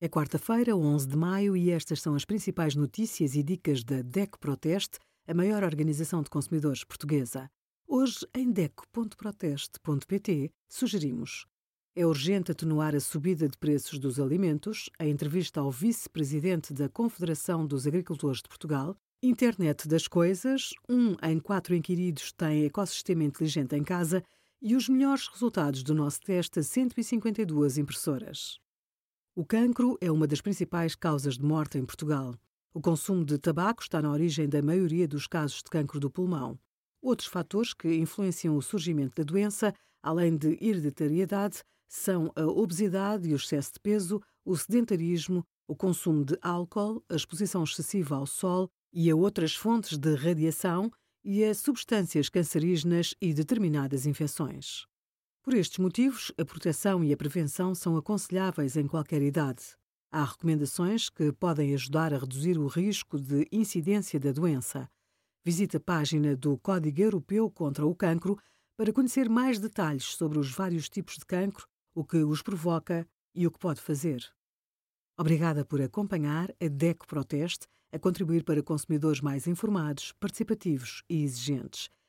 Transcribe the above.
É quarta-feira, 11 de maio, e estas são as principais notícias e dicas da DECO Proteste, a maior organização de consumidores portuguesa. Hoje, em DECO.proteste.pt, sugerimos é urgente atenuar a subida de preços dos alimentos. A entrevista ao vice-presidente da Confederação dos Agricultores de Portugal. Internet das coisas. Um em quatro inquiridos tem ecossistema inteligente em casa. E os melhores resultados do nosso teste a 152 impressoras. O cancro é uma das principais causas de morte em Portugal. O consumo de tabaco está na origem da maioria dos casos de cancro do pulmão. Outros fatores que influenciam o surgimento da doença, além de hereditariedade, são a obesidade e o excesso de peso, o sedentarismo, o consumo de álcool, a exposição excessiva ao sol e a outras fontes de radiação e a substâncias cancerígenas e determinadas infecções. Por estes motivos, a proteção e a prevenção são aconselháveis em qualquer idade. Há recomendações que podem ajudar a reduzir o risco de incidência da doença. Visite a página do Código Europeu contra o Cancro para conhecer mais detalhes sobre os vários tipos de cancro, o que os provoca e o que pode fazer. Obrigada por acompanhar a DECO Proteste a contribuir para consumidores mais informados, participativos e exigentes.